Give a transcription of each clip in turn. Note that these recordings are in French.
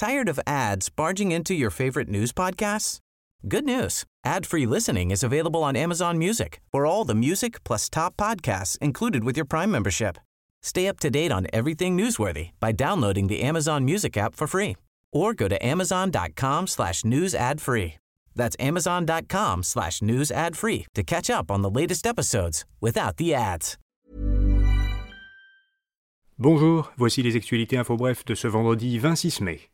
Tired of ads barging into your favorite news podcasts? Good news. Ad-free listening is available on Amazon Music for all the music plus top podcasts included with your Prime membership. Stay up to date on everything newsworthy by downloading the Amazon Music app for free or go to amazon.com slash news ad free. That's amazon.com slash news ad free to catch up on the latest episodes without the ads. Bonjour, voici les actualités info bref de ce vendredi 26 mai.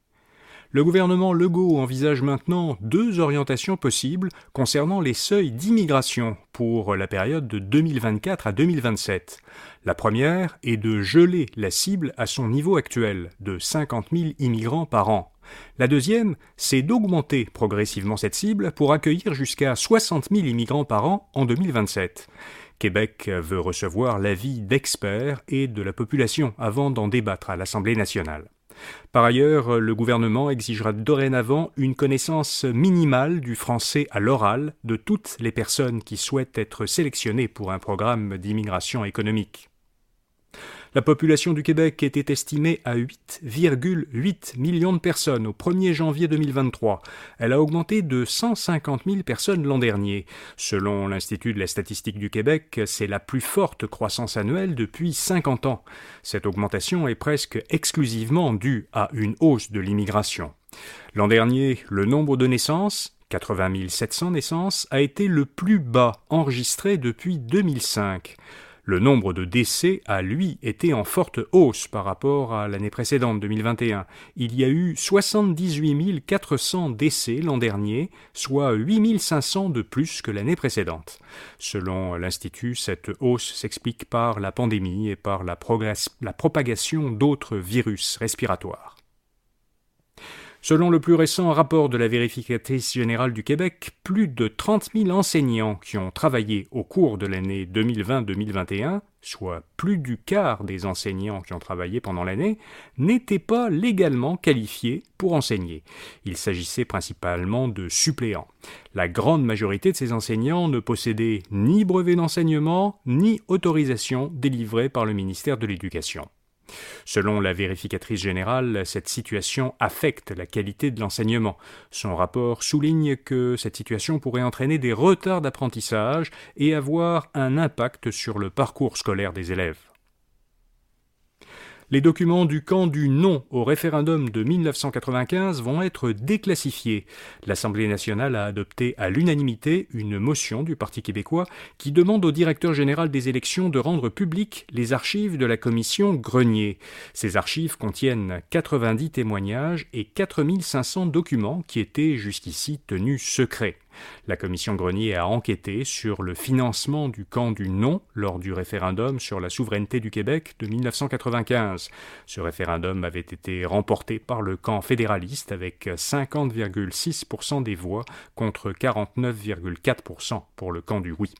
Le gouvernement Legault envisage maintenant deux orientations possibles concernant les seuils d'immigration pour la période de 2024 à 2027. La première est de geler la cible à son niveau actuel de 50 000 immigrants par an. La deuxième, c'est d'augmenter progressivement cette cible pour accueillir jusqu'à 60 000 immigrants par an en 2027. Québec veut recevoir l'avis d'experts et de la population avant d'en débattre à l'Assemblée nationale. Par ailleurs, le gouvernement exigera dorénavant une connaissance minimale du français à l'oral de toutes les personnes qui souhaitent être sélectionnées pour un programme d'immigration économique. La population du Québec était estimée à 8,8 millions de personnes au 1er janvier 2023. Elle a augmenté de 150 000 personnes l'an dernier. Selon l'Institut de la statistique du Québec, c'est la plus forte croissance annuelle depuis 50 ans. Cette augmentation est presque exclusivement due à une hausse de l'immigration. L'an dernier, le nombre de naissances, 80 700 naissances, a été le plus bas enregistré depuis 2005. Le nombre de décès a, lui, été en forte hausse par rapport à l'année précédente, 2021. Il y a eu 78 400 décès l'an dernier, soit 8 500 de plus que l'année précédente. Selon l'Institut, cette hausse s'explique par la pandémie et par la, la propagation d'autres virus respiratoires. Selon le plus récent rapport de la vérificatrice générale du Québec, plus de 30 000 enseignants qui ont travaillé au cours de l'année 2020-2021, soit plus du quart des enseignants qui ont travaillé pendant l'année, n'étaient pas légalement qualifiés pour enseigner. Il s'agissait principalement de suppléants. La grande majorité de ces enseignants ne possédaient ni brevet d'enseignement, ni autorisation délivrée par le ministère de l'Éducation. Selon la vérificatrice générale, cette situation affecte la qualité de l'enseignement. Son rapport souligne que cette situation pourrait entraîner des retards d'apprentissage et avoir un impact sur le parcours scolaire des élèves. Les documents du camp du non au référendum de 1995 vont être déclassifiés. L'Assemblée nationale a adopté à l'unanimité une motion du Parti québécois qui demande au directeur général des élections de rendre publiques les archives de la commission Grenier. Ces archives contiennent 90 témoignages et 4500 documents qui étaient jusqu'ici tenus secrets. La commission Grenier a enquêté sur le financement du camp du non lors du référendum sur la souveraineté du Québec de 1995. Ce référendum avait été remporté par le camp fédéraliste avec 50,6% des voix contre 49,4% pour le camp du oui.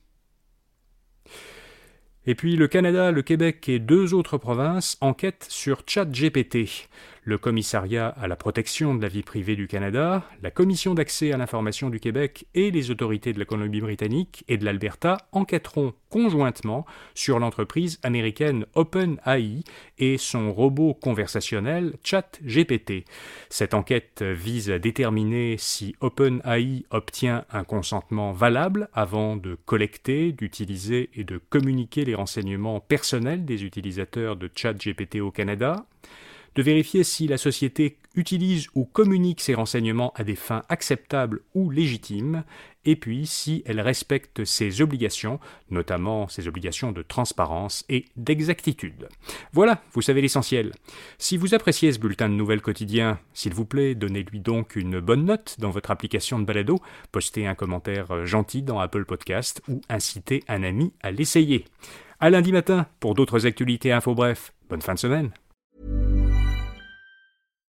Et puis le Canada, le Québec et deux autres provinces enquêtent sur ChatGPT. Le Commissariat à la protection de la vie privée du Canada, la Commission d'accès à l'information du Québec et les autorités de la Colombie-Britannique et de l'Alberta enquêteront conjointement sur l'entreprise américaine OpenAI et son robot conversationnel ChatGPT. Cette enquête vise à déterminer si OpenAI obtient un consentement valable avant de collecter, d'utiliser et de communiquer les renseignements personnels des utilisateurs de ChatGPT au Canada, de vérifier si la société utilise ou communique ces renseignements à des fins acceptables ou légitimes, et puis si elle respecte ses obligations, notamment ses obligations de transparence et d'exactitude. Voilà, vous savez l'essentiel. Si vous appréciez ce bulletin de nouvelles quotidien, s'il vous plaît, donnez-lui donc une bonne note dans votre application de balado, postez un commentaire gentil dans Apple Podcast ou incitez un ami à l'essayer. À lundi matin pour d'autres actualités info bref. Bonne fin de semaine.